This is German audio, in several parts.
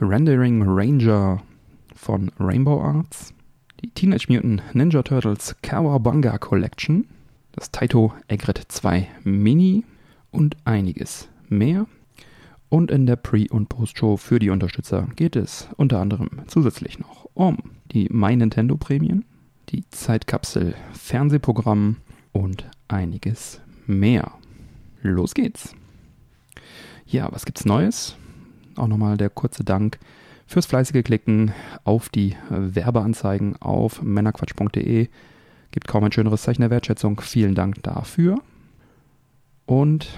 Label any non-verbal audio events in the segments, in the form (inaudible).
Rendering Ranger von Rainbow Arts, die Teenage Mutant Ninja Turtles Kawabanga Collection, das Taito Egret 2 Mini und einiges mehr. Und in der Pre- und Post-Show für die Unterstützer geht es unter anderem zusätzlich noch um die My Nintendo Prämien, die Zeitkapsel Fernsehprogramm und einiges mehr. Los geht's. Ja, was gibt's Neues? Auch nochmal der kurze Dank fürs fleißige Klicken auf die Werbeanzeigen auf männerquatsch.de. Gibt kaum ein schöneres Zeichen der Wertschätzung. Vielen Dank dafür. Und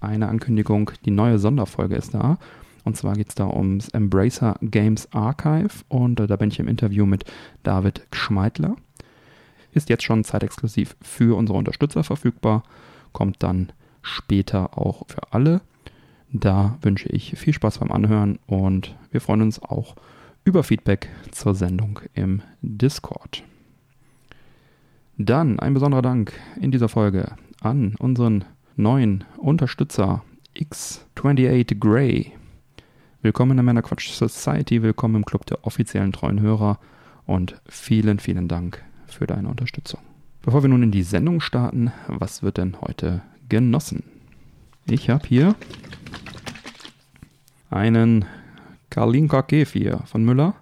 eine Ankündigung, die neue Sonderfolge ist da. Und zwar geht es da ums Embracer Games Archive und äh, da bin ich im Interview mit David Schmeidler. Ist jetzt schon zeitexklusiv für unsere Unterstützer verfügbar, kommt dann später auch für alle. Da wünsche ich viel Spaß beim Anhören und wir freuen uns auch über Feedback zur Sendung im Discord. Dann ein besonderer Dank in dieser Folge an unseren neuen Unterstützer X28 Grey. Willkommen in der Männerquatsch Society, willkommen im Club der offiziellen treuen Hörer und vielen, vielen Dank für deine Unterstützung. Bevor wir nun in die Sendung starten, was wird denn heute genossen? Ich habe hier einen Karlinka Kefir von Müller.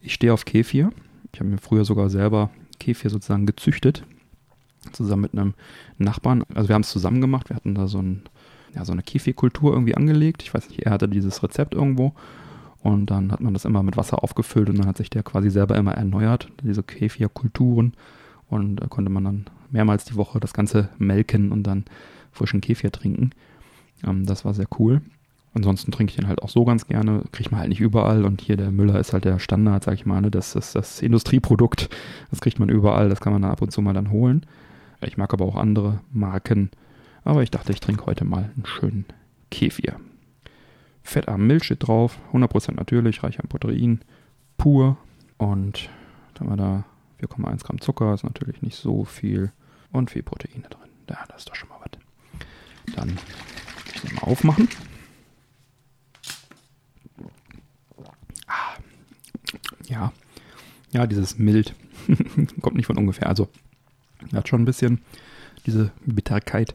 Ich stehe auf Kefir. Ich habe mir früher sogar selber Kefir sozusagen gezüchtet zusammen mit einem Nachbarn. Also wir haben es zusammen gemacht. Wir hatten da so, ein, ja, so eine Kefirkultur irgendwie angelegt. Ich weiß nicht, er hatte dieses Rezept irgendwo. Und dann hat man das immer mit Wasser aufgefüllt und dann hat sich der quasi selber immer erneuert, diese Kefirkulturen. Und da konnte man dann mehrmals die Woche das Ganze melken und dann frischen Kefir trinken. Ähm, das war sehr cool. Ansonsten trinke ich den halt auch so ganz gerne. Kriegt man halt nicht überall. Und hier der Müller ist halt der Standard, sag ich mal. Ne? Das ist das Industrieprodukt. Das kriegt man überall. Das kann man ab und zu mal dann holen. Ich mag aber auch andere Marken. Aber ich dachte, ich trinke heute mal einen schönen Kefir. Fettarm Milch steht drauf, 100% natürlich, reich an Protein, pur. Und dann haben wir da 4,1 Gramm Zucker, ist natürlich nicht so viel. Und viel Proteine drin. Ja, das ist doch schon mal was. Dann mal aufmachen. Ja, ja, dieses Mild (laughs) kommt nicht von ungefähr. Also hat schon ein bisschen diese Bitterkeit,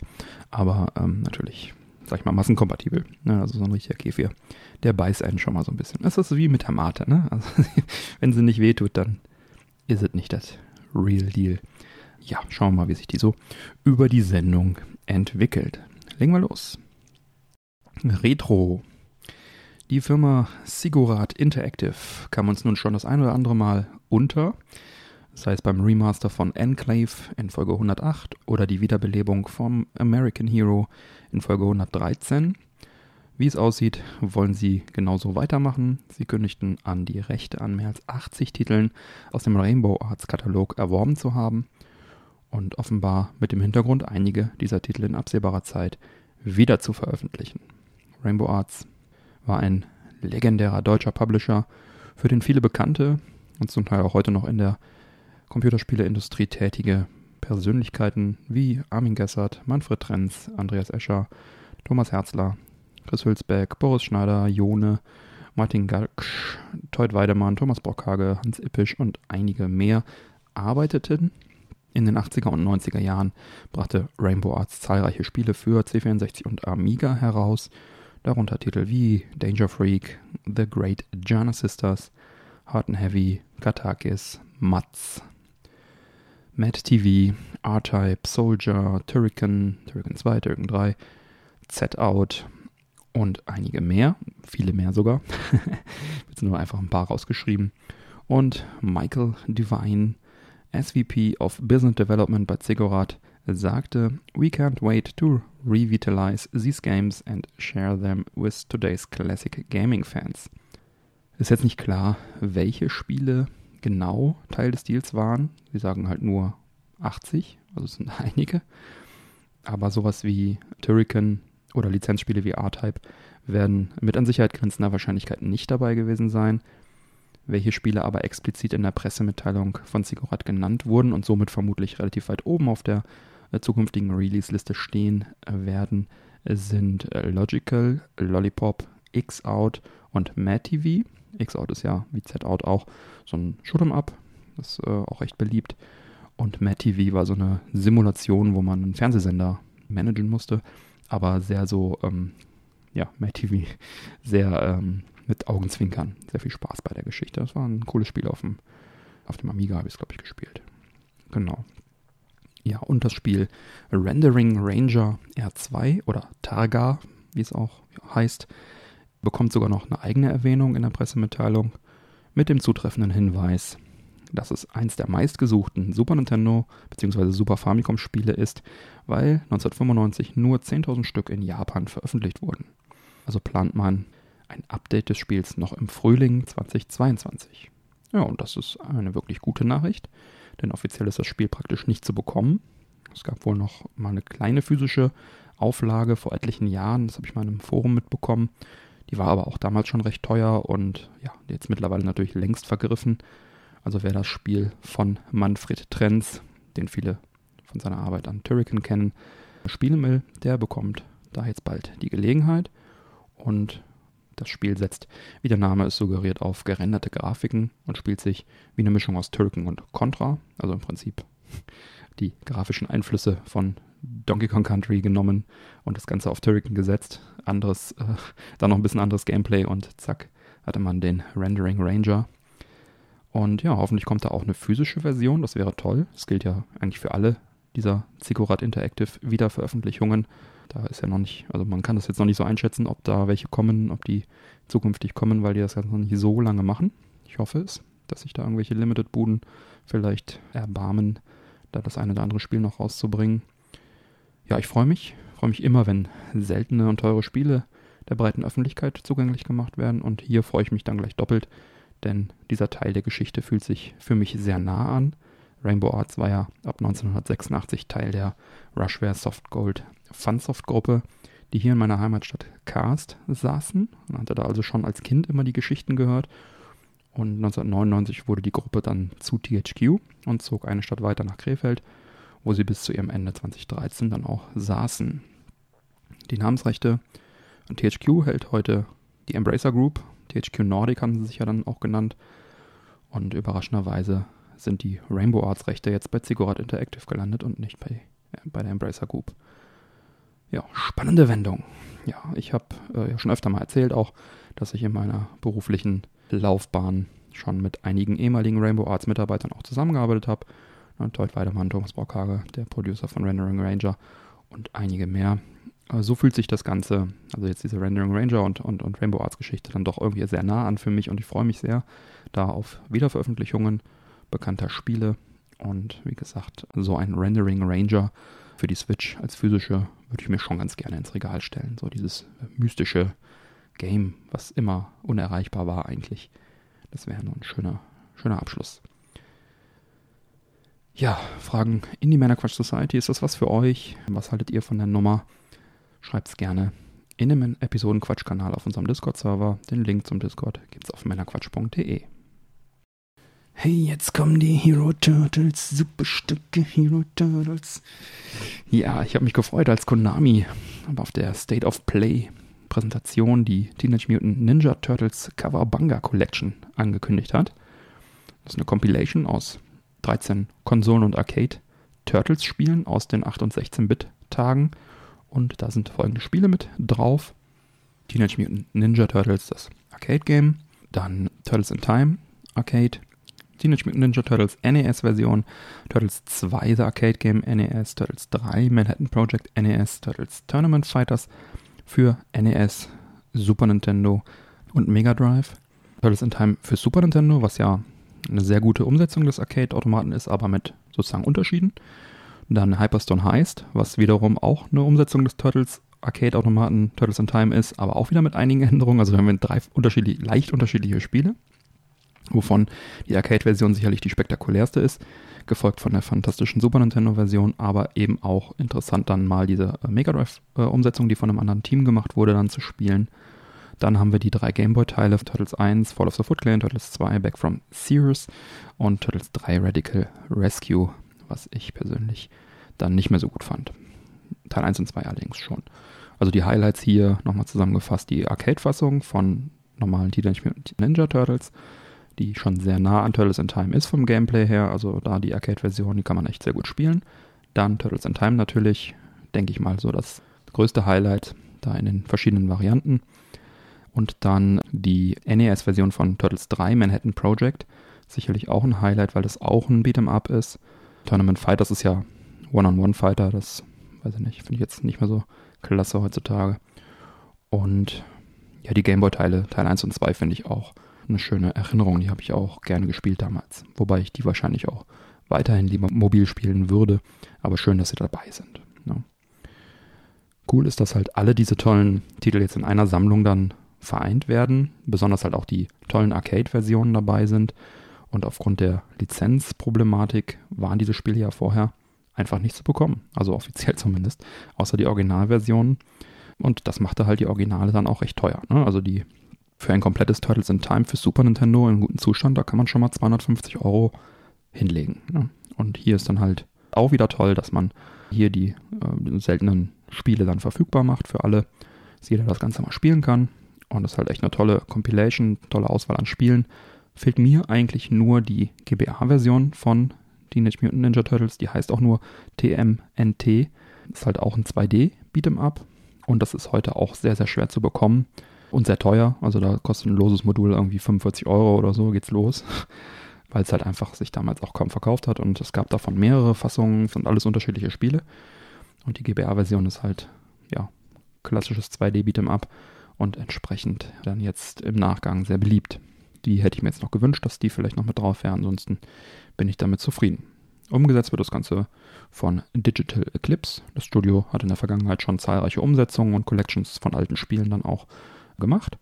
aber ähm, natürlich, sag ich mal, massenkompatibel. Ne? Also so ein richtiger Kefir, der beißt einen schon mal so ein bisschen. Das ist wie mit der Mate, ne? (laughs) Also, wenn sie nicht wehtut, dann ist es nicht das Real Deal. Ja, schauen wir mal, wie sich die so über die Sendung entwickelt. Legen wir los. Retro. Die Firma Sigurat Interactive kam uns nun schon das ein oder andere Mal unter sei es beim Remaster von Enclave in Folge 108 oder die Wiederbelebung vom American Hero in Folge 113. Wie es aussieht, wollen sie genauso weitermachen. Sie kündigten an, die Rechte an mehr als 80 Titeln aus dem Rainbow Arts Katalog erworben zu haben und offenbar mit dem Hintergrund, einige dieser Titel in absehbarer Zeit wieder zu veröffentlichen. Rainbow Arts war ein legendärer deutscher Publisher, für den viele bekannte und zum Teil auch heute noch in der Computerspieleindustrie tätige Persönlichkeiten wie Armin Gessert, Manfred Trenz, Andreas Escher, Thomas Herzler, Chris Hülsbeck, Boris Schneider, Jone, Martin Galksch, Teut Weidemann, Thomas Brockhage, Hans Ippisch und einige mehr arbeiteten. In den 80er und 90er Jahren brachte Rainbow Arts zahlreiche Spiele für C64 und Amiga heraus, darunter Titel wie Danger Freak, The Great Jana Sisters, Hard and Heavy, Katakis, Mats, Mad TV, R-Type, Soldier, Turrican, Turrican 2, Turrican 3, Z-Out und einige mehr, viele mehr sogar. (laughs) Jetzt nur einfach ein paar rausgeschrieben. Und Michael Devine, SVP of Business Development bei Ziggurat, sagte, We can't wait to revitalize these games and share them with today's classic gaming fans. Ist jetzt nicht klar, welche Spiele genau Teil des Deals waren. Sie sagen halt nur 80, also es sind (laughs) einige. Aber sowas wie Turrican oder Lizenzspiele wie R-Type werden mit an Sicherheit grenzender Wahrscheinlichkeit nicht dabei gewesen sein. Welche Spiele aber explizit in der Pressemitteilung von Sigurat genannt wurden und somit vermutlich relativ weit oben auf der zukünftigen Release-Liste stehen äh, werden, sind äh, Logical, Lollipop, X-Out und Mad TV. X-Out ist ja wie Z-Out auch so ein Shoot'em-Up, das ist äh, auch recht beliebt. Und Mad TV war so eine Simulation, wo man einen Fernsehsender managen musste, aber sehr so, ähm, ja, Mad TV, (laughs) sehr ähm, mit Augenzwinkern. Sehr viel Spaß bei der Geschichte. Das war ein cooles Spiel auf dem, auf dem Amiga, habe ich es, glaube ich, gespielt. Genau. Ja, und das Spiel Rendering Ranger R2 oder Targa, wie es auch heißt, bekommt sogar noch eine eigene Erwähnung in der Pressemitteilung mit dem zutreffenden Hinweis, dass es eins der meistgesuchten Super Nintendo bzw. Super Famicom Spiele ist, weil 1995 nur 10.000 Stück in Japan veröffentlicht wurden. Also plant man ein Update des Spiels noch im Frühling 2022. Ja, und das ist eine wirklich gute Nachricht, denn offiziell ist das Spiel praktisch nicht zu bekommen. Es gab wohl noch mal eine kleine physische Auflage vor etlichen Jahren, das habe ich mal in einem Forum mitbekommen. Die war aber auch damals schon recht teuer und ja, jetzt mittlerweile natürlich längst vergriffen. Also wer das Spiel von Manfred Trenz, den viele von seiner Arbeit an Turrican kennen, spielen will, der bekommt da jetzt bald die Gelegenheit. Und das Spiel setzt, wie der Name es suggeriert, auf gerenderte Grafiken und spielt sich wie eine Mischung aus Turrican und Contra. Also im Prinzip die grafischen Einflüsse von Donkey Kong Country genommen und das Ganze auf Turrican gesetzt. Anderes, äh, dann noch ein bisschen anderes Gameplay und zack, hatte man den Rendering Ranger. Und ja, hoffentlich kommt da auch eine physische Version, das wäre toll. Das gilt ja eigentlich für alle dieser Ziggurat Interactive Wiederveröffentlichungen. Da ist ja noch nicht, also man kann das jetzt noch nicht so einschätzen, ob da welche kommen, ob die zukünftig kommen, weil die das jetzt noch nicht so lange machen. Ich hoffe es, dass sich da irgendwelche Limited-Buden vielleicht erbarmen, da das eine oder andere Spiel noch rauszubringen. Ja, ich freue mich. Freue mich immer, wenn seltene und teure Spiele der breiten Öffentlichkeit zugänglich gemacht werden. Und hier freue ich mich dann gleich doppelt, denn dieser Teil der Geschichte fühlt sich für mich sehr nah an. Rainbow Arts war ja ab 1986 Teil der Rushware Soft Gold Funsoft Gruppe, die hier in meiner Heimatstadt Karst saßen. Man hatte da also schon als Kind immer die Geschichten gehört. Und 1999 wurde die Gruppe dann zu THQ und zog eine Stadt weiter nach Krefeld, wo sie bis zu ihrem Ende 2013 dann auch saßen. Die Namensrechte an THQ hält heute die Embracer Group. THQ Nordic haben sie sich ja dann auch genannt. Und überraschenderweise sind die Rainbow Arts Rechte jetzt bei Ziggurat Interactive gelandet und nicht bei, ja, bei der Embracer Group. Ja, spannende Wendung. Ja, ich habe äh, ja schon öfter mal erzählt auch, dass ich in meiner beruflichen Laufbahn schon mit einigen ehemaligen Rainbow Arts Mitarbeitern auch zusammengearbeitet habe. Deut Weidemann, Thomas Brockhager, der Producer von Rendering Ranger und einige mehr. Aber so fühlt sich das Ganze, also jetzt diese Rendering Ranger und, und, und Rainbow Arts Geschichte dann doch irgendwie sehr nah an für mich und ich freue mich sehr da auf Wiederveröffentlichungen bekannter Spiele und wie gesagt, so ein Rendering Ranger für die Switch als physische würde ich mir schon ganz gerne ins Regal stellen. So dieses mystische Game, was immer unerreichbar war eigentlich. Das wäre nur ein schöner, schöner Abschluss. Ja, Fragen in die Männerquatsch Society. Ist das was für euch? Was haltet ihr von der Nummer? Schreibt es gerne in dem Episodenquatsch-Kanal auf unserem Discord-Server. Den Link zum Discord gibt es auf männerquatsch.de. Hey, jetzt kommen die Hero Turtles, Superstücke Hero Turtles. Ja, ich habe mich gefreut, als Konami aber auf der State of Play Präsentation die Teenage Mutant Ninja Turtles Cover Banga Collection angekündigt hat. Das ist eine Compilation aus 13 Konsolen- und Arcade-Turtles-Spielen aus den 8- und 16-Bit-Tagen. Und da sind folgende Spiele mit drauf. Teenage Mutant Ninja Turtles, das Arcade-Game. Dann Turtles in Time, Arcade. Teenage Mutant Ninja Turtles NES-Version, Turtles 2 The Arcade Game NES, Turtles 3 Manhattan Project NES, Turtles Tournament Fighters für NES, Super Nintendo und Mega Drive. Turtles in Time für Super Nintendo, was ja eine sehr gute Umsetzung des Arcade-Automaten ist, aber mit sozusagen Unterschieden. Dann Hyperstone Heist, was wiederum auch eine Umsetzung des Turtles Arcade-Automaten Turtles in Time ist, aber auch wieder mit einigen (laughs) Änderungen. Also wir haben drei unterschiedlich, leicht unterschiedliche Spiele, wovon die Arcade-Version sicherlich die spektakulärste ist, gefolgt von der fantastischen Super Nintendo-Version, aber eben auch interessant dann mal diese äh, Mega Drive-Umsetzung, die von einem anderen Team gemacht wurde, dann zu spielen. Dann haben wir die drei Gameboy-Teile, Turtles 1, Fall of the Foot Clan, Turtles 2, Back from Sears und Turtles 3, Radical Rescue, was ich persönlich dann nicht mehr so gut fand. Teil 1 und 2 allerdings schon. Also die Highlights hier nochmal zusammengefasst, die Arcade-Fassung von normalen Teenage Mutant Ninja Turtles, die schon sehr nah an Turtles in Time ist vom Gameplay her, also da die Arcade-Version, die kann man echt sehr gut spielen. Dann Turtles in Time natürlich, denke ich mal so das größte Highlight, da in den verschiedenen Varianten. Und dann die NES-Version von Turtles 3, Manhattan Project. Sicherlich auch ein Highlight, weil das auch ein Beat'em-up ist. Tournament Fighters ist ja One-on-One-Fighter, das weiß ich nicht, finde ich jetzt nicht mehr so klasse heutzutage. Und ja, die Gameboy-Teile, Teil 1 und 2 finde ich auch eine schöne Erinnerung. Die habe ich auch gerne gespielt damals. Wobei ich die wahrscheinlich auch weiterhin lieber mobil spielen würde. Aber schön, dass sie dabei sind. Ja. Ne? Cool ist, dass halt alle diese tollen Titel jetzt in einer Sammlung dann vereint werden. Besonders halt auch die tollen Arcade-Versionen dabei sind. Und aufgrund der Lizenzproblematik waren diese Spiele ja vorher einfach nicht zu bekommen. Also offiziell (laughs) zumindest. Außer die Originalversionen. Und das machte halt die Originale dann auch recht teuer. Ne? Also die für ein komplettes Turtles in Time für Super Nintendo in gutem Zustand, da kann man schon mal 250 Euro hinlegen. Ne? Und hier ist dann halt auch wieder toll, dass man hier die äh, seltenen Spiele dann verfügbar macht für alle, dass jeder das Ganze mal spielen kann. Und das ist halt echt eine tolle Compilation, tolle Auswahl an Spielen. Fehlt mir eigentlich nur die GBA-Version von Teenage Mutant Ninja Turtles. Die heißt auch nur TMNT. Ist halt auch ein 2D Beat'em Up. Und das ist heute auch sehr, sehr schwer zu bekommen und sehr teuer. Also da kostet ein loses Modul irgendwie 45 Euro oder so, geht's los. (laughs) Weil es halt einfach sich damals auch kaum verkauft hat. Und es gab davon mehrere Fassungen, sind alles unterschiedliche Spiele. Und die GBA-Version ist halt, ja, klassisches 2D Beat'em Up und entsprechend dann jetzt im Nachgang sehr beliebt. Die hätte ich mir jetzt noch gewünscht, dass die vielleicht noch mit drauf wäre. Ansonsten bin ich damit zufrieden. Umgesetzt wird das Ganze von Digital Eclipse. Das Studio hat in der Vergangenheit schon zahlreiche Umsetzungen und Collections von alten Spielen dann auch gemacht.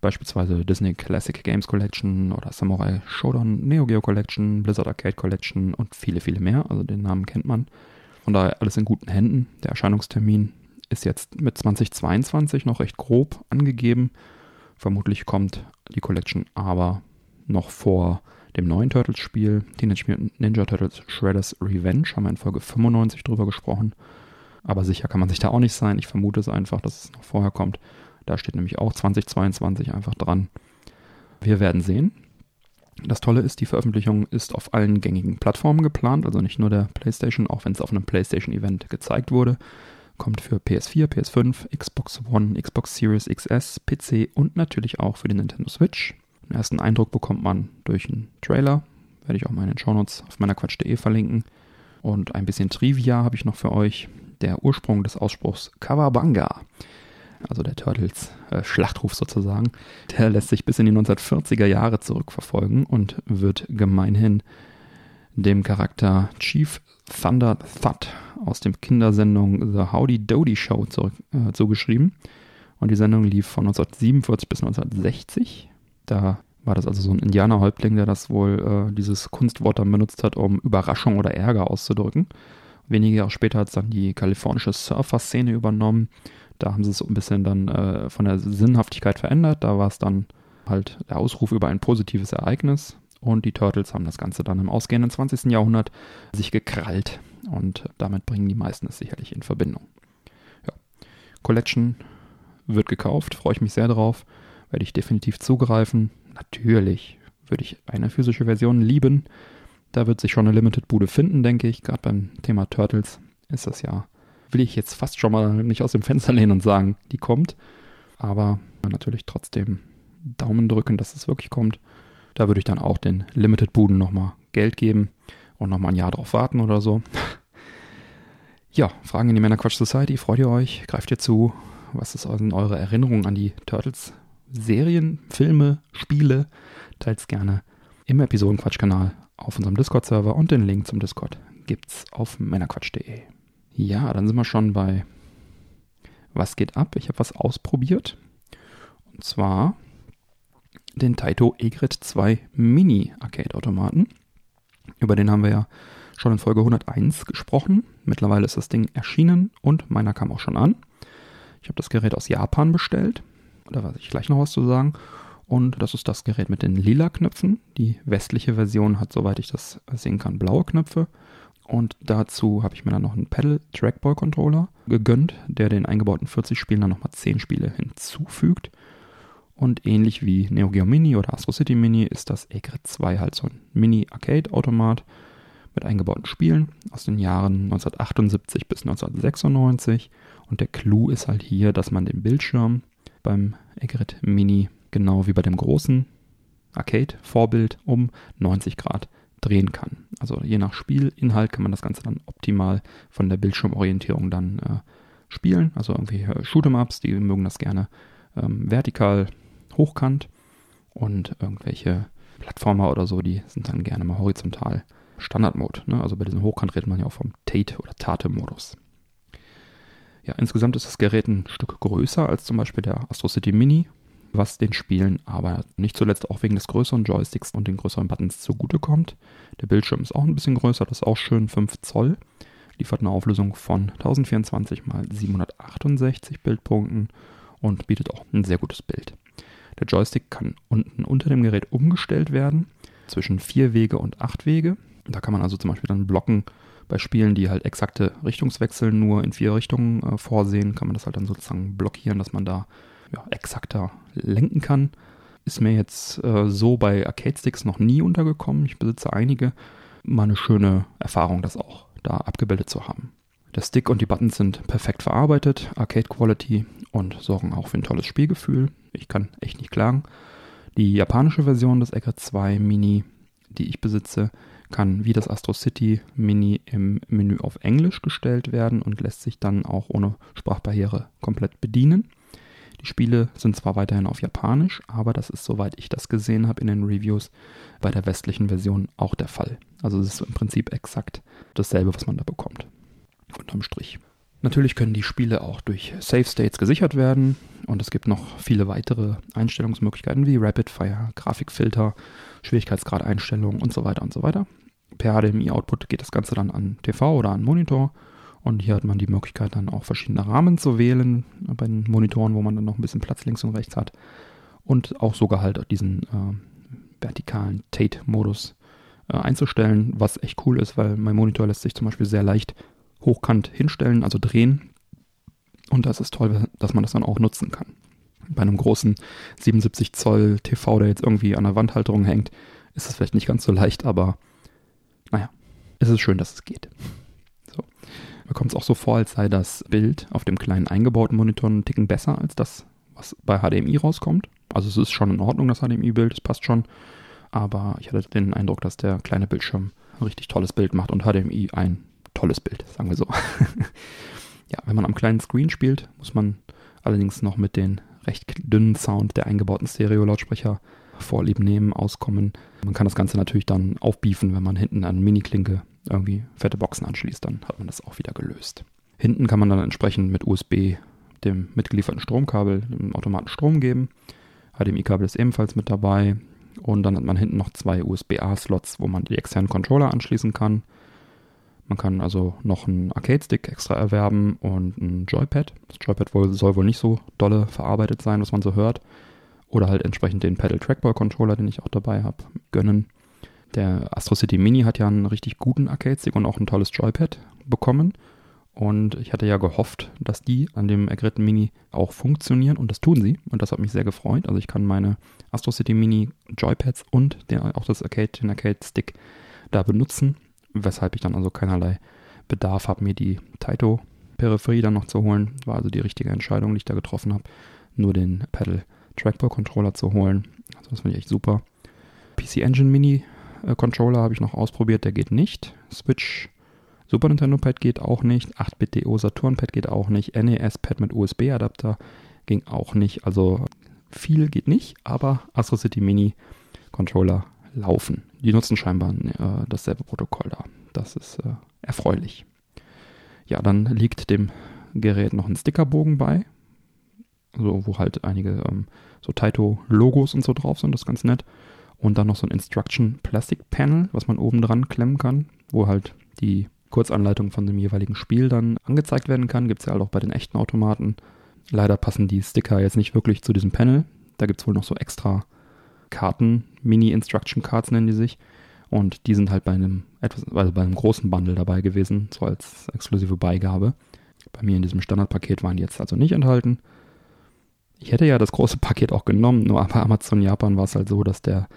Beispielsweise Disney Classic Games Collection oder Samurai Shodown Neo Geo Collection, Blizzard Arcade Collection und viele, viele mehr. Also den Namen kennt man. Von daher alles in guten Händen. Der Erscheinungstermin ist jetzt mit 2022 noch recht grob angegeben. Vermutlich kommt die Collection aber noch vor dem neuen Turtles-Spiel, Teenage Mutant Ninja Turtles Shredder's Revenge, haben wir in Folge 95 drüber gesprochen. Aber sicher kann man sich da auch nicht sein. Ich vermute es einfach, dass es noch vorher kommt. Da steht nämlich auch 2022 einfach dran. Wir werden sehen. Das Tolle ist, die Veröffentlichung ist auf allen gängigen Plattformen geplant, also nicht nur der PlayStation, auch wenn es auf einem PlayStation-Event gezeigt wurde. Kommt für PS4, PS5, Xbox One, Xbox Series XS, PC und natürlich auch für die Nintendo Switch. Den ersten Eindruck bekommt man durch einen Trailer, werde ich auch mal in den Shownotes auf meiner Quatsch.de verlinken. Und ein bisschen Trivia habe ich noch für euch. Der Ursprung des Ausspruchs Kawabanga, also der Turtles äh, Schlachtruf sozusagen, der lässt sich bis in die 1940er Jahre zurückverfolgen und wird gemeinhin dem Charakter Chief Thunder Thud aus dem Kindersendung The Howdy Doody Show zurück, äh, zugeschrieben. Und die Sendung lief von 1947 bis 1960. Da war das also so ein Indianerhäuptling, der das wohl, äh, dieses Kunstwort dann benutzt hat, um Überraschung oder Ärger auszudrücken. Wenige Jahre später hat es dann die kalifornische Surfer-Szene übernommen. Da haben sie es ein bisschen dann äh, von der Sinnhaftigkeit verändert. Da war es dann halt der Ausruf über ein positives Ereignis. Und die Turtles haben das Ganze dann im ausgehenden 20. Jahrhundert sich gekrallt. Und damit bringen die meisten es sicherlich in Verbindung. Ja. Collection wird gekauft, freue ich mich sehr drauf. Werde ich definitiv zugreifen. Natürlich würde ich eine physische Version lieben. Da wird sich schon eine Limited-Bude finden, denke ich. Gerade beim Thema Turtles ist das ja, will ich jetzt fast schon mal nicht aus dem Fenster lehnen und sagen, die kommt. Aber natürlich trotzdem Daumen drücken, dass es wirklich kommt. Da würde ich dann auch den Limited-Buden nochmal Geld geben und nochmal ein Jahr drauf warten oder so. (laughs) ja, Fragen in die Männerquatsch Society. Freut ihr euch? Greift ihr zu? Was ist eure Erinnerung an die Turtles? Serien, Filme, Spiele? Teilt gerne im Episodenquatsch-Kanal auf unserem Discord-Server und den Link zum Discord gibt's auf männerquatsch.de. Ja, dann sind wir schon bei was geht ab? Ich habe was ausprobiert. Und zwar den Taito Egret 2 Mini Arcade-Automaten. Über den haben wir ja schon in Folge 101 gesprochen. Mittlerweile ist das Ding erschienen und meiner kam auch schon an. Ich habe das Gerät aus Japan bestellt. Da weiß ich gleich noch was zu sagen. Und das ist das Gerät mit den lila Knöpfen. Die westliche Version hat, soweit ich das sehen kann, blaue Knöpfe. Und dazu habe ich mir dann noch einen Pedal Trackball Controller gegönnt, der den eingebauten 40 Spielen dann nochmal 10 Spiele hinzufügt. Und ähnlich wie Neo Geo Mini oder Astro City Mini ist das Egret 2 halt so ein Mini-Arcade-Automat mit eingebauten Spielen aus den Jahren 1978 bis 1996. Und der Clou ist halt hier, dass man den Bildschirm beim Egret Mini genau wie bei dem großen Arcade-Vorbild um 90 Grad drehen kann. Also je nach Spielinhalt kann man das Ganze dann optimal von der Bildschirmorientierung dann äh, spielen. Also irgendwie äh, Shoot'em-Ups, die mögen das gerne ähm, vertikal hochkant und irgendwelche Plattformer oder so, die sind dann gerne mal horizontal Standardmode. Ne? Also bei diesem Hochkant redet man ja auch vom Tate- oder Tate-Modus. Ja, insgesamt ist das Gerät ein Stück größer als zum Beispiel der Astro City Mini, was den Spielen aber nicht zuletzt auch wegen des größeren Joysticks und den größeren Buttons zugutekommt. Der Bildschirm ist auch ein bisschen größer, das ist auch schön 5 Zoll, liefert eine Auflösung von 1024 x 768 Bildpunkten und bietet auch ein sehr gutes Bild. Der Joystick kann unten unter dem Gerät umgestellt werden zwischen vier Wege und acht Wege. Da kann man also zum Beispiel dann blocken bei Spielen, die halt exakte Richtungswechsel nur in vier Richtungen äh, vorsehen, kann man das halt dann sozusagen blockieren, dass man da ja, exakter lenken kann. Ist mir jetzt äh, so bei Arcade-Sticks noch nie untergekommen. Ich besitze einige. Mal eine schöne Erfahrung, das auch da abgebildet zu haben. Der Stick und die Buttons sind perfekt verarbeitet, Arcade Quality und sorgen auch für ein tolles Spielgefühl. Ich kann echt nicht klagen. Die japanische Version des Egret 2 Mini, die ich besitze, kann wie das Astro City Mini im Menü auf Englisch gestellt werden und lässt sich dann auch ohne Sprachbarriere komplett bedienen. Die Spiele sind zwar weiterhin auf Japanisch, aber das ist, soweit ich das gesehen habe in den Reviews, bei der westlichen Version auch der Fall. Also es ist im Prinzip exakt dasselbe, was man da bekommt. Unterm Strich. Natürlich können die Spiele auch durch Save States gesichert werden und es gibt noch viele weitere Einstellungsmöglichkeiten wie Rapid Fire, Grafikfilter, Schwierigkeitsgrad-Einstellungen und so weiter und so weiter. Per HDMI-Output geht das Ganze dann an TV oder an Monitor und hier hat man die Möglichkeit dann auch verschiedene Rahmen zu wählen bei den Monitoren, wo man dann noch ein bisschen Platz links und rechts hat und auch sogar halt diesen äh, vertikalen Tate-Modus äh, einzustellen, was echt cool ist, weil mein Monitor lässt sich zum Beispiel sehr leicht hochkant hinstellen, also drehen. Und das ist toll, dass man das dann auch nutzen kann. Bei einem großen 77 Zoll TV, der jetzt irgendwie an der Wandhalterung hängt, ist es vielleicht nicht ganz so leicht, aber naja, es ist schön, dass es geht. So. Mir kommt es auch so vor, als sei das Bild auf dem kleinen eingebauten Monitor einen Ticken besser als das, was bei HDMI rauskommt. Also es ist schon in Ordnung, das HDMI-Bild, es passt schon. Aber ich hatte den Eindruck, dass der kleine Bildschirm ein richtig tolles Bild macht und HDMI ein tolles Bild, sagen wir so. (laughs) ja, wenn man am kleinen Screen spielt, muss man allerdings noch mit den recht dünnen Sound der eingebauten Stereo-Lautsprecher Vorlieb nehmen, auskommen. Man kann das Ganze natürlich dann aufbiefen, wenn man hinten an Mini-Klinke irgendwie fette Boxen anschließt, dann hat man das auch wieder gelöst. Hinten kann man dann entsprechend mit USB dem mitgelieferten Stromkabel dem Automaten Strom geben. HDMI-Kabel ist ebenfalls mit dabei. Und dann hat man hinten noch zwei USB-A-Slots, wo man die externen Controller anschließen kann. Man kann also noch einen Arcade-Stick extra erwerben und ein Joypad. Das Joypad soll wohl nicht so dolle verarbeitet sein, was man so hört. Oder halt entsprechend den Pedal Trackball Controller, den ich auch dabei habe, gönnen. Der Astro City Mini hat ja einen richtig guten Arcade-Stick und auch ein tolles Joypad bekommen. Und ich hatte ja gehofft, dass die an dem ergritten Mini auch funktionieren und das tun sie. Und das hat mich sehr gefreut. Also ich kann meine Astro City Mini Joypads und den, auch das Arcade, den Arcade-Stick da benutzen weshalb ich dann also keinerlei Bedarf habe, mir die Taito-Peripherie dann noch zu holen. War also die richtige Entscheidung, die ich da getroffen habe, nur den Pedal Trackball Controller zu holen. Also das finde ich echt super. PC Engine Mini Controller habe ich noch ausprobiert, der geht nicht. Switch Super Nintendo Pad geht auch nicht. 8-Bit-DO Saturn Pad geht auch nicht. NES Pad mit USB Adapter ging auch nicht. Also viel geht nicht, aber Astro City Mini Controller laufen. Die nutzen scheinbar äh, dasselbe Protokoll da. Das ist äh, erfreulich. Ja, dann liegt dem Gerät noch ein Stickerbogen bei. so, wo halt einige ähm, so Taito-Logos und so drauf sind, das ist ganz nett. Und dann noch so ein Instruction Plastic Panel, was man oben dran klemmen kann, wo halt die Kurzanleitung von dem jeweiligen Spiel dann angezeigt werden kann. Gibt es ja halt auch bei den echten Automaten. Leider passen die Sticker jetzt nicht wirklich zu diesem Panel. Da gibt es wohl noch so extra Karten, Mini-Instruction Cards nennen die sich. Und die sind halt bei einem etwas, also bei einem großen Bundle dabei gewesen, so als exklusive Beigabe. Bei mir in diesem Standardpaket waren die jetzt also nicht enthalten. Ich hätte ja das große Paket auch genommen, nur bei Amazon Japan war es halt so, dass der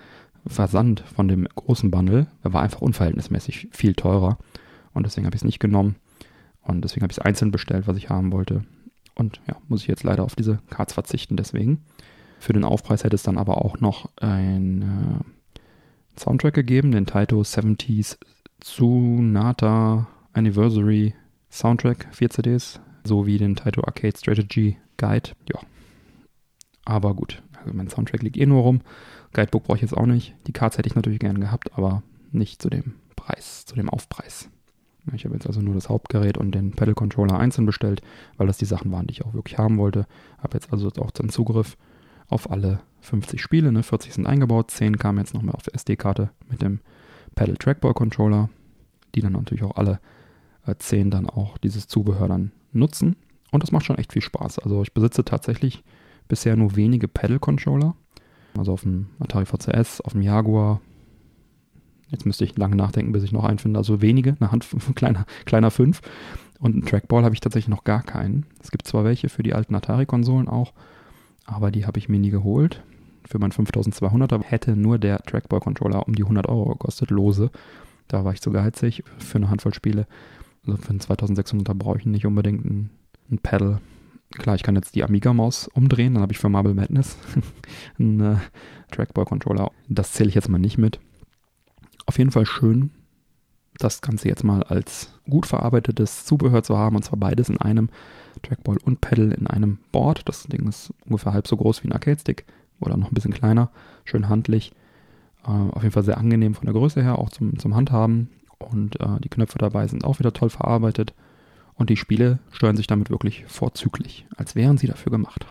Versand von dem großen Bundle, war einfach unverhältnismäßig viel teurer. Und deswegen habe ich es nicht genommen. Und deswegen habe ich es einzeln bestellt, was ich haben wollte. Und ja, muss ich jetzt leider auf diese Cards verzichten deswegen. Für den Aufpreis hätte es dann aber auch noch ein äh, Soundtrack gegeben, den Taito 70s Tsunata Anniversary Soundtrack, 4 CDs, sowie den Taito Arcade Strategy Guide. Ja. Aber gut, also mein Soundtrack liegt eh nur rum. Guidebook brauche ich jetzt auch nicht. Die Cards hätte ich natürlich gern gehabt, aber nicht zu dem Preis, zu dem Aufpreis. Ich habe jetzt also nur das Hauptgerät und den Pedal Controller einzeln bestellt, weil das die Sachen waren, die ich auch wirklich haben wollte. Habe jetzt also auch den Zugriff auf alle 50 Spiele. Ne? 40 sind eingebaut, 10 kamen jetzt nochmal auf der SD-Karte mit dem Pedal Trackball Controller, die dann natürlich auch alle äh, 10 dann auch dieses Zubehör dann nutzen. Und das macht schon echt viel Spaß. Also ich besitze tatsächlich bisher nur wenige Pedal Controller. Also auf dem Atari VCS, auf dem Jaguar, Jetzt müsste ich lange nachdenken, bis ich noch einen finde. Also wenige, eine Hand, (laughs) kleiner, kleiner fünf. Und einen Trackball habe ich tatsächlich noch gar keinen. Es gibt zwar welche für die alten Atari-Konsolen auch, aber die habe ich mir nie geholt. Für meinen 5200er hätte nur der Trackball-Controller um die 100 Euro gekostet, lose. Da war ich zu geizig für eine Handvoll Spiele. Also für einen 2600er brauche ich nicht unbedingt ein, ein Pedal. Klar, ich kann jetzt die Amiga-Maus umdrehen, dann habe ich für Marble Madness (laughs) einen äh, Trackball-Controller. Das zähle ich jetzt mal nicht mit. Auf jeden Fall schön, das Ganze jetzt mal als gut verarbeitetes Zubehör zu haben, und zwar beides in einem Trackball und Pedal in einem Board. Das Ding ist ungefähr halb so groß wie ein Arcade-Stick oder noch ein bisschen kleiner, schön handlich. Äh, auf jeden Fall sehr angenehm von der Größe her, auch zum, zum Handhaben. Und äh, die Knöpfe dabei sind auch wieder toll verarbeitet. Und die Spiele steuern sich damit wirklich vorzüglich, als wären sie dafür gemacht.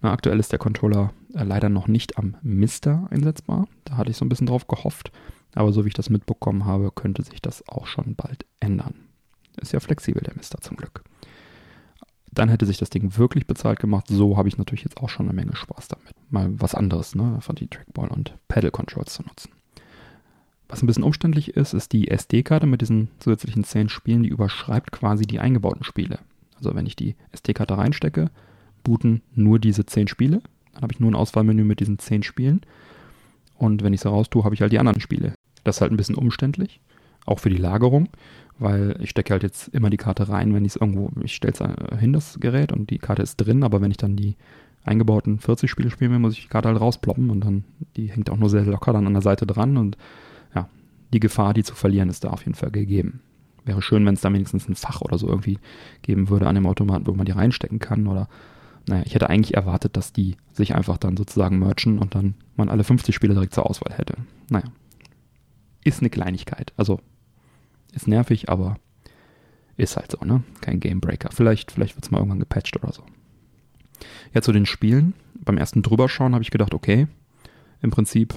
Na, aktuell ist der Controller äh, leider noch nicht am Mister einsetzbar. Da hatte ich so ein bisschen drauf gehofft. Aber so wie ich das mitbekommen habe, könnte sich das auch schon bald ändern. Ist ja flexibel, der Mister zum Glück. Dann hätte sich das Ding wirklich bezahlt gemacht. So habe ich natürlich jetzt auch schon eine Menge Spaß damit. Mal was anderes, ne? Von die Trackball und Pedal Controls zu nutzen. Was ein bisschen umständlich ist, ist die SD-Karte mit diesen zusätzlichen 10 Spielen, die überschreibt quasi die eingebauten Spiele. Also wenn ich die SD-Karte reinstecke, booten nur diese 10 Spiele. Dann habe ich nur ein Auswahlmenü mit diesen 10 Spielen. Und wenn ich sie raus tue, habe ich halt die anderen Spiele. Das ist halt ein bisschen umständlich, auch für die Lagerung, weil ich stecke halt jetzt immer die Karte rein, wenn ich es irgendwo, ich stelle es hin, das Gerät, und die Karte ist drin, aber wenn ich dann die eingebauten 40 Spiele spielen will, muss ich die Karte halt rausploppen und dann, die hängt auch nur sehr locker dann an der Seite dran und die Gefahr, die zu verlieren, ist da auf jeden Fall gegeben. Wäre schön, wenn es da wenigstens ein Fach oder so irgendwie geben würde an dem Automaten, wo man die reinstecken kann oder naja, ich hätte eigentlich erwartet, dass die sich einfach dann sozusagen merchen und dann man alle 50 Spiele direkt zur Auswahl hätte. Naja, ist eine Kleinigkeit. Also ist nervig, aber ist halt so, ne? Kein Gamebreaker. Vielleicht, vielleicht wird es mal irgendwann gepatcht oder so. Ja, zu den Spielen. Beim ersten drüberschauen habe ich gedacht, okay, im Prinzip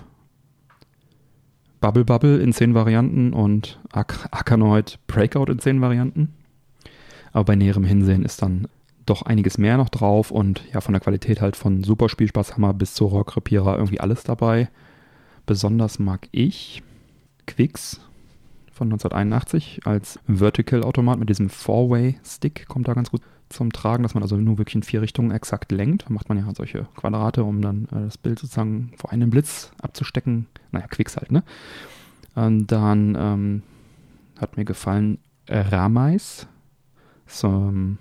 Bubble Bubble in 10 Varianten und Ak Arkanoid Breakout in 10 Varianten. Aber bei näherem Hinsehen ist dann doch einiges mehr noch drauf und ja, von der Qualität halt von Super Spielspaßhammer bis zu Rohrkrepierer irgendwie alles dabei. Besonders mag ich Quicks von 1981 als Vertical-Automat mit diesem Four-Way-Stick kommt da ganz gut zum Tragen, dass man also nur wirklich in vier Richtungen exakt lenkt. Da macht man ja solche Quadrate, um dann äh, das Bild sozusagen vor einem Blitz abzustecken. Naja, Quicks halt, ne? Und dann ähm, hat mir gefallen äh, Ramais. So, ähm,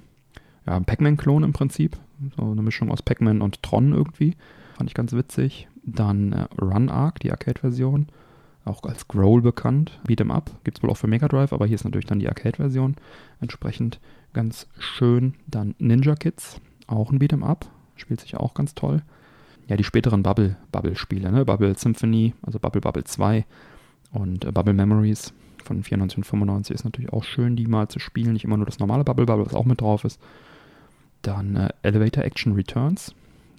ja, ein Pac-Man-Klon im Prinzip. So eine Mischung aus Pac-Man und Tron irgendwie. Fand ich ganz witzig. Dann äh, Run Arc, die Arcade-Version auch als Growl bekannt. Beat'em Up gibt es wohl auch für Mega Drive, aber hier ist natürlich dann die Arcade-Version entsprechend ganz schön. Dann Ninja Kids, auch ein Beat'em Up, spielt sich auch ganz toll. Ja, die späteren Bubble-Bubble-Spiele, ne? Bubble Symphony, also Bubble Bubble 2 und äh, Bubble Memories von 94 und 95 ist natürlich auch schön, die mal zu spielen. Nicht immer nur das normale Bubble Bubble, was auch mit drauf ist. Dann äh, Elevator Action Returns,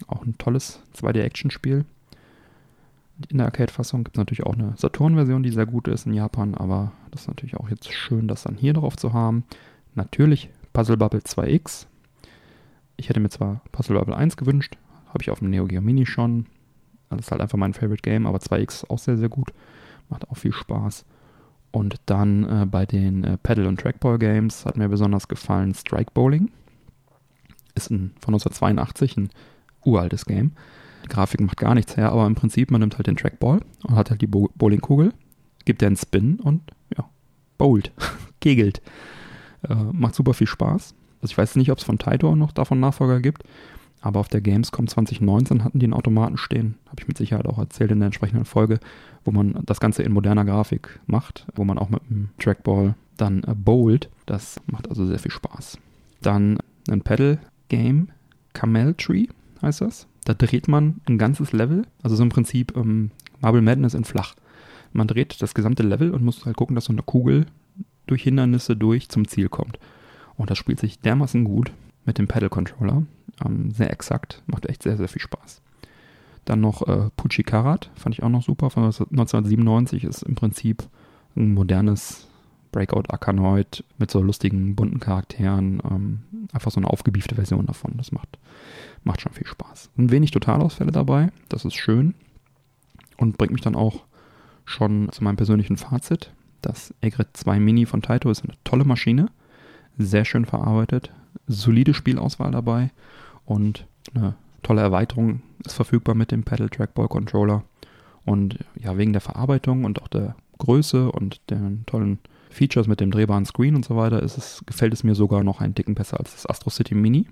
auch ein tolles 2D-Action-Spiel. In der Arcade-Fassung gibt es natürlich auch eine Saturn-Version, die sehr gut ist in Japan, aber das ist natürlich auch jetzt schön, das dann hier drauf zu haben. Natürlich Puzzle Bubble 2X. Ich hätte mir zwar Puzzle Bubble 1 gewünscht, habe ich auf dem Neo Geo Mini schon. Das ist halt einfach mein Favorite Game, aber 2X ist auch sehr, sehr gut. Macht auch viel Spaß. Und dann äh, bei den äh, Pedal- und Trackball Games hat mir besonders gefallen Strike Bowling. Ist ein, von 1982 ein uraltes Game. Grafik macht gar nichts her, aber im Prinzip, man nimmt halt den Trackball und hat halt die Bo Bowlingkugel, gibt der einen Spin und ja, bowlt, (laughs) kegelt. Äh, macht super viel Spaß. Also ich weiß nicht, ob es von Taito noch davon Nachfolger gibt, aber auf der Gamescom 2019 hatten die einen Automaten stehen, habe ich mit Sicherheit auch erzählt in der entsprechenden Folge, wo man das Ganze in moderner Grafik macht, wo man auch mit dem Trackball dann äh, bowlt. Das macht also sehr viel Spaß. Dann ein Pedal-Game, Camel Tree heißt das. Da dreht man ein ganzes Level, also so im Prinzip ähm, Marble Madness in flach. Man dreht das gesamte Level und muss halt gucken, dass so eine Kugel durch Hindernisse durch zum Ziel kommt. Und das spielt sich dermaßen gut mit dem Pedal-Controller. Ähm, sehr exakt, macht echt sehr, sehr viel Spaß. Dann noch äh, Pucci Karat, fand ich auch noch super, von 1997, ist im Prinzip ein modernes Breakout Arkanoid mit so lustigen, bunten Charakteren. Ähm, einfach so eine aufgebiefte Version davon. Das macht, macht schon viel Spaß. Ein wenig Totalausfälle dabei, das ist schön und bringt mich dann auch schon zu meinem persönlichen Fazit. Das Egret 2 Mini von Taito ist eine tolle Maschine, sehr schön verarbeitet, solide Spielauswahl dabei und eine tolle Erweiterung ist verfügbar mit dem Pedal Trackball Controller. Und ja, wegen der Verarbeitung und auch der Größe und den tollen Features mit dem drehbaren Screen und so weiter ist es, gefällt es mir sogar noch einen Ticken besser als das Astro City Mini.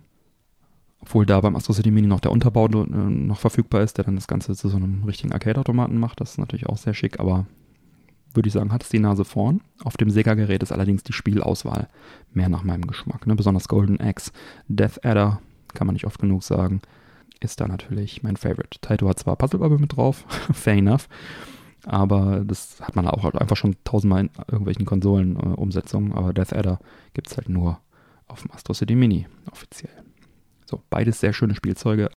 Obwohl da beim Astro City Mini noch der Unterbau äh, noch verfügbar ist, der dann das Ganze zu so einem richtigen Arcade-Automaten macht. Das ist natürlich auch sehr schick, aber würde ich sagen, hat es die Nase vorn. Auf dem Sega-Gerät ist allerdings die Spielauswahl mehr nach meinem Geschmack. Ne? Besonders Golden Axe, Death Adder, kann man nicht oft genug sagen, ist da natürlich mein Favorite. Taito hat zwar Puzzle Bubble mit drauf, (laughs) fair enough, aber das hat man auch halt einfach schon tausendmal in irgendwelchen Konsolen-Umsetzungen. Äh, aber Death Adder gibt es halt nur auf dem Astro City Mini offiziell. So, beides sehr schöne Spielzeuge.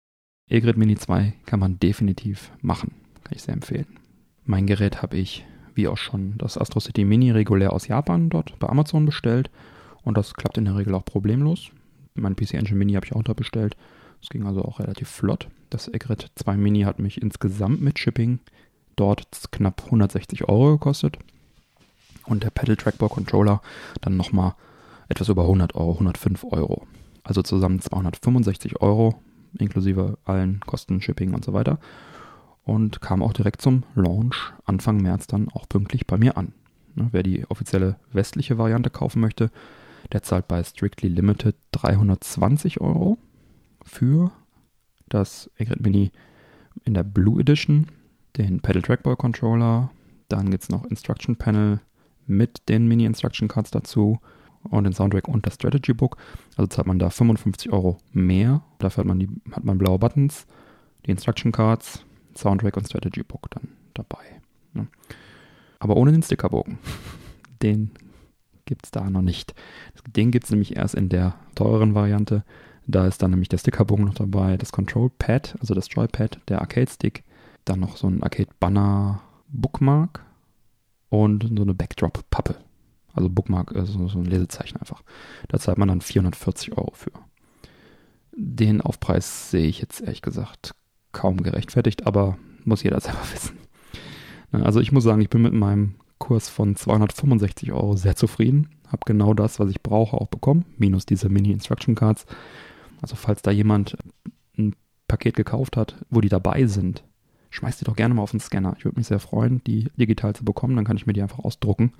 Egrid Mini 2 kann man definitiv machen. Kann ich sehr empfehlen. Mein Gerät habe ich, wie auch schon, das Astro City Mini regulär aus Japan dort bei Amazon bestellt. Und das klappt in der Regel auch problemlos. Mein PC Engine Mini habe ich auch dort bestellt. Das ging also auch relativ flott. Das Egrid 2 Mini hat mich insgesamt mit Shipping dort knapp 160 Euro gekostet. Und der Pedal Trackball Controller dann nochmal etwas über 100 Euro, 105 Euro. Also zusammen 265 Euro, inklusive allen Kosten, Shipping und so weiter. Und kam auch direkt zum Launch Anfang März dann auch pünktlich bei mir an. Ne, wer die offizielle westliche Variante kaufen möchte, der zahlt bei Strictly Limited 320 Euro für das Egret Mini in der Blue Edition den Pedal Trackball Controller, dann gibt es noch Instruction Panel mit den Mini Instruction Cards dazu und den Soundtrack und das Strategy Book. Also zahlt man da 55 Euro mehr. Dafür hat man, die, hat man blaue Buttons, die Instruction Cards, Soundtrack und Strategy Book dann dabei. Ne? Aber ohne den Stickerbogen. (laughs) Den gibt es da noch nicht. Den gibt es nämlich erst in der teureren Variante. Da ist dann nämlich der Stickerbogen noch dabei, das Control Pad, also das Joypad, der Arcade Stick, dann noch so ein Arcade-Banner Bookmark und so eine Backdrop-Pappe. Also Bookmark, also so ein Lesezeichen einfach. Da zahlt man dann 440 Euro für. Den Aufpreis sehe ich jetzt ehrlich gesagt kaum gerechtfertigt, aber muss jeder (laughs) selber wissen. Also ich muss sagen, ich bin mit meinem Kurs von 265 Euro sehr zufrieden. Habe genau das, was ich brauche, auch bekommen. Minus diese Mini-Instruction Cards. Also falls da jemand ein Paket gekauft hat, wo die dabei sind, schmeißt die doch gerne mal auf den Scanner. Ich würde mich sehr freuen, die digital zu bekommen. Dann kann ich mir die einfach ausdrucken.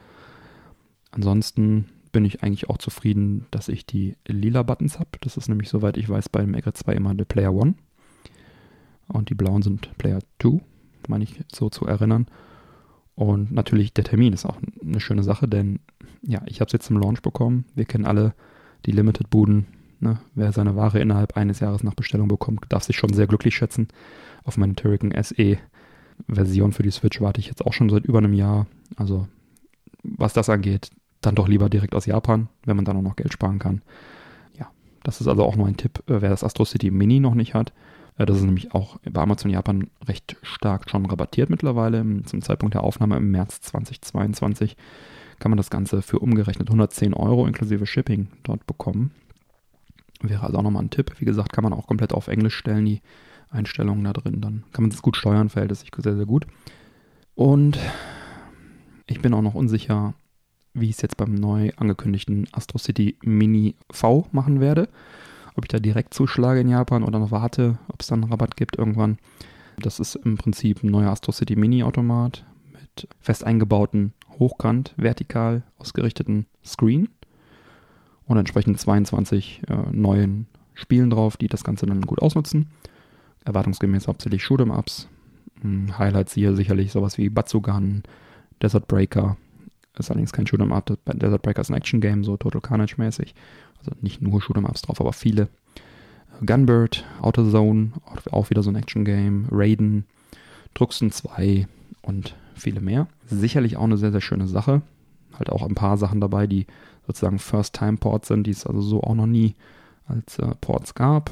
Ansonsten bin ich eigentlich auch zufrieden, dass ich die lila Buttons habe. Das ist nämlich, soweit ich weiß, beim Egret 2 immer der Player 1. Und die blauen sind Player 2, meine ich so zu erinnern. Und natürlich der Termin ist auch eine schöne Sache, denn ja, ich habe es jetzt zum Launch bekommen. Wir kennen alle die Limited-Buden. Ne? Wer seine Ware innerhalb eines Jahres nach Bestellung bekommt, darf sich schon sehr glücklich schätzen. Auf meine Turrican SE Version für die Switch warte ich jetzt auch schon seit über einem Jahr. Also was das angeht, dann doch lieber direkt aus Japan, wenn man dann auch noch Geld sparen kann. Ja, Das ist also auch nur ein Tipp, äh, wer das Astro City Mini noch nicht hat. Äh, das ist nämlich auch bei Amazon Japan recht stark schon rabattiert mittlerweile. Zum Zeitpunkt der Aufnahme im März 2022 kann man das Ganze für umgerechnet 110 Euro inklusive Shipping dort bekommen. Wäre also auch nochmal ein Tipp. Wie gesagt, kann man auch komplett auf Englisch stellen, die Einstellungen da drin. Dann kann man es gut steuern, verhält es sich sehr, sehr gut. Und ich bin auch noch unsicher, wie ich es jetzt beim neu angekündigten Astro City Mini V machen werde. Ob ich da direkt zuschlage in Japan oder noch warte, ob es dann einen Rabatt gibt irgendwann. Das ist im Prinzip ein neuer Astro City Mini Automat mit fest eingebauten, hochkant, vertikal ausgerichteten Screen und entsprechend 22 äh, neuen Spielen drauf, die das Ganze dann gut ausnutzen. Erwartungsgemäß hauptsächlich Shoot'em-Ups. Hm, Highlights hier sicherlich sowas wie Batsugan, Desert Breaker. Ist allerdings kein Shoot'em-Up. Desert Breaker ist ein Action-Game, so Total Carnage-mäßig. Also nicht nur Shoot'em-Ups drauf, aber viele. Gunbird, Outer Zone, auch wieder so ein Action-Game. Raiden, Druxen 2 und viele mehr. Sicherlich auch eine sehr, sehr schöne Sache. Halt auch ein paar Sachen dabei, die sozusagen First-Time-Ports sind, die es also so auch noch nie als äh, Ports gab.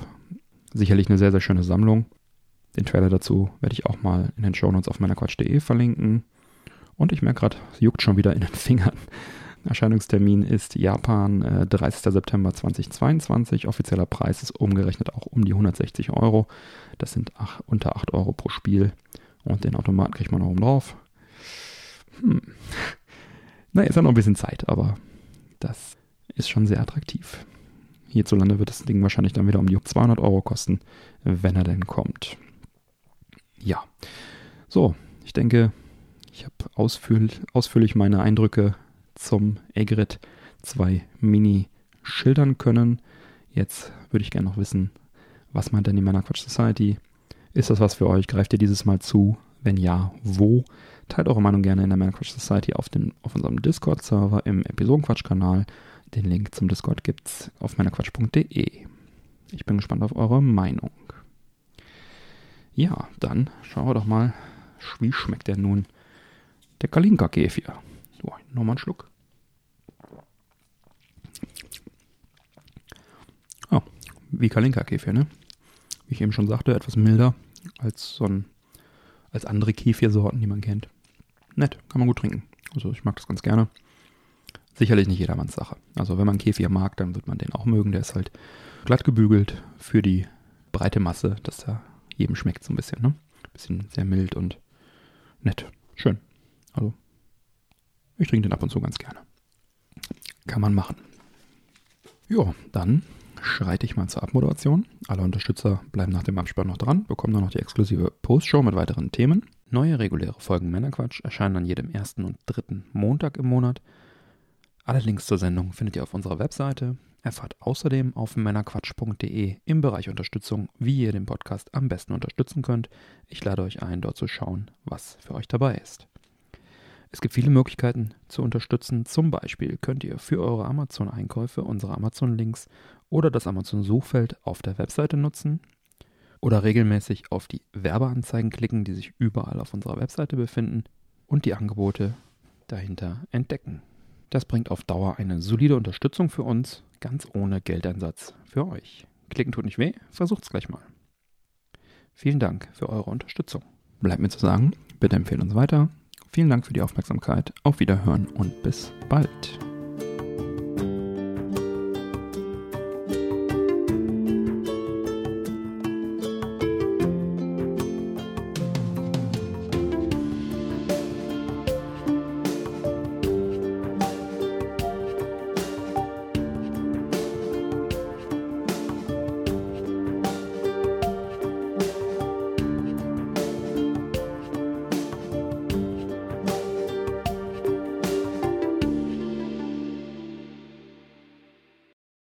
Sicherlich eine sehr, sehr schöne Sammlung. Den Trailer dazu werde ich auch mal in den Shownotes auf meiner Quatsch.de verlinken. Und ich merke gerade, es juckt schon wieder in den (laughs) Fingern. Erscheinungstermin ist Japan, äh, 30. September 2022. Offizieller Preis ist umgerechnet auch um die 160 Euro. Das sind ach, unter 8 Euro pro Spiel. Und den Automaten kriegt man noch oben drauf. Hm. (laughs) Na, ist ja noch ein bisschen Zeit, aber das ist schon sehr attraktiv. Hierzulande wird das Ding wahrscheinlich dann wieder um die 200 Euro kosten, wenn er denn kommt. Ja, so, ich denke, ich habe ausführlich, ausführlich meine Eindrücke zum Egrid 2 Mini schildern können. Jetzt würde ich gerne noch wissen, was meint denn die Männerquatsch Society? Ist das was für euch? Greift ihr dieses Mal zu? Wenn ja, wo? Teilt eure Meinung gerne in der Männerquatsch Society auf, den, auf unserem Discord-Server im Episodenquatsch-Kanal. Den Link zum Discord gibt's auf meinerquatsch.de. Ich bin gespannt auf eure Meinung. Ja, dann schauen wir doch mal, wie schmeckt der nun der Kalinka-Kefir. So, nochmal einen Schluck. Oh, wie Kalinka-Kefir, ne? Wie ich eben schon sagte, etwas milder als so ein, als andere Kefirsorten, die man kennt. Nett, kann man gut trinken. Also ich mag das ganz gerne sicherlich nicht jedermanns Sache. Also wenn man Kefir mag, dann wird man den auch mögen. Der ist halt glatt gebügelt für die breite Masse, dass er jedem schmeckt so ein bisschen. Ne? Bisschen sehr mild und nett. Schön. Also ich trinke den ab und zu ganz gerne. Kann man machen. Jo, dann schreite ich mal zur Abmoderation. Alle Unterstützer bleiben nach dem Abspann noch dran, bekommen dann noch die exklusive Postshow mit weiteren Themen. Neue reguläre Folgen Männerquatsch erscheinen an jedem ersten und dritten Montag im Monat. Alle Links zur Sendung findet ihr auf unserer Webseite. Erfahrt außerdem auf männerquatsch.de im Bereich Unterstützung, wie ihr den Podcast am besten unterstützen könnt. Ich lade euch ein, dort zu schauen, was für euch dabei ist. Es gibt viele Möglichkeiten zu unterstützen. Zum Beispiel könnt ihr für eure Amazon-Einkäufe unsere Amazon-Links oder das Amazon-Suchfeld auf der Webseite nutzen oder regelmäßig auf die Werbeanzeigen klicken, die sich überall auf unserer Webseite befinden und die Angebote dahinter entdecken. Das bringt auf Dauer eine solide Unterstützung für uns, ganz ohne Geldeinsatz für euch. Klicken tut nicht weh, versucht's gleich mal. Vielen Dank für eure Unterstützung. Bleibt mir zu sagen, bitte empfehlen uns weiter. Vielen Dank für die Aufmerksamkeit, auf Wiederhören und bis bald.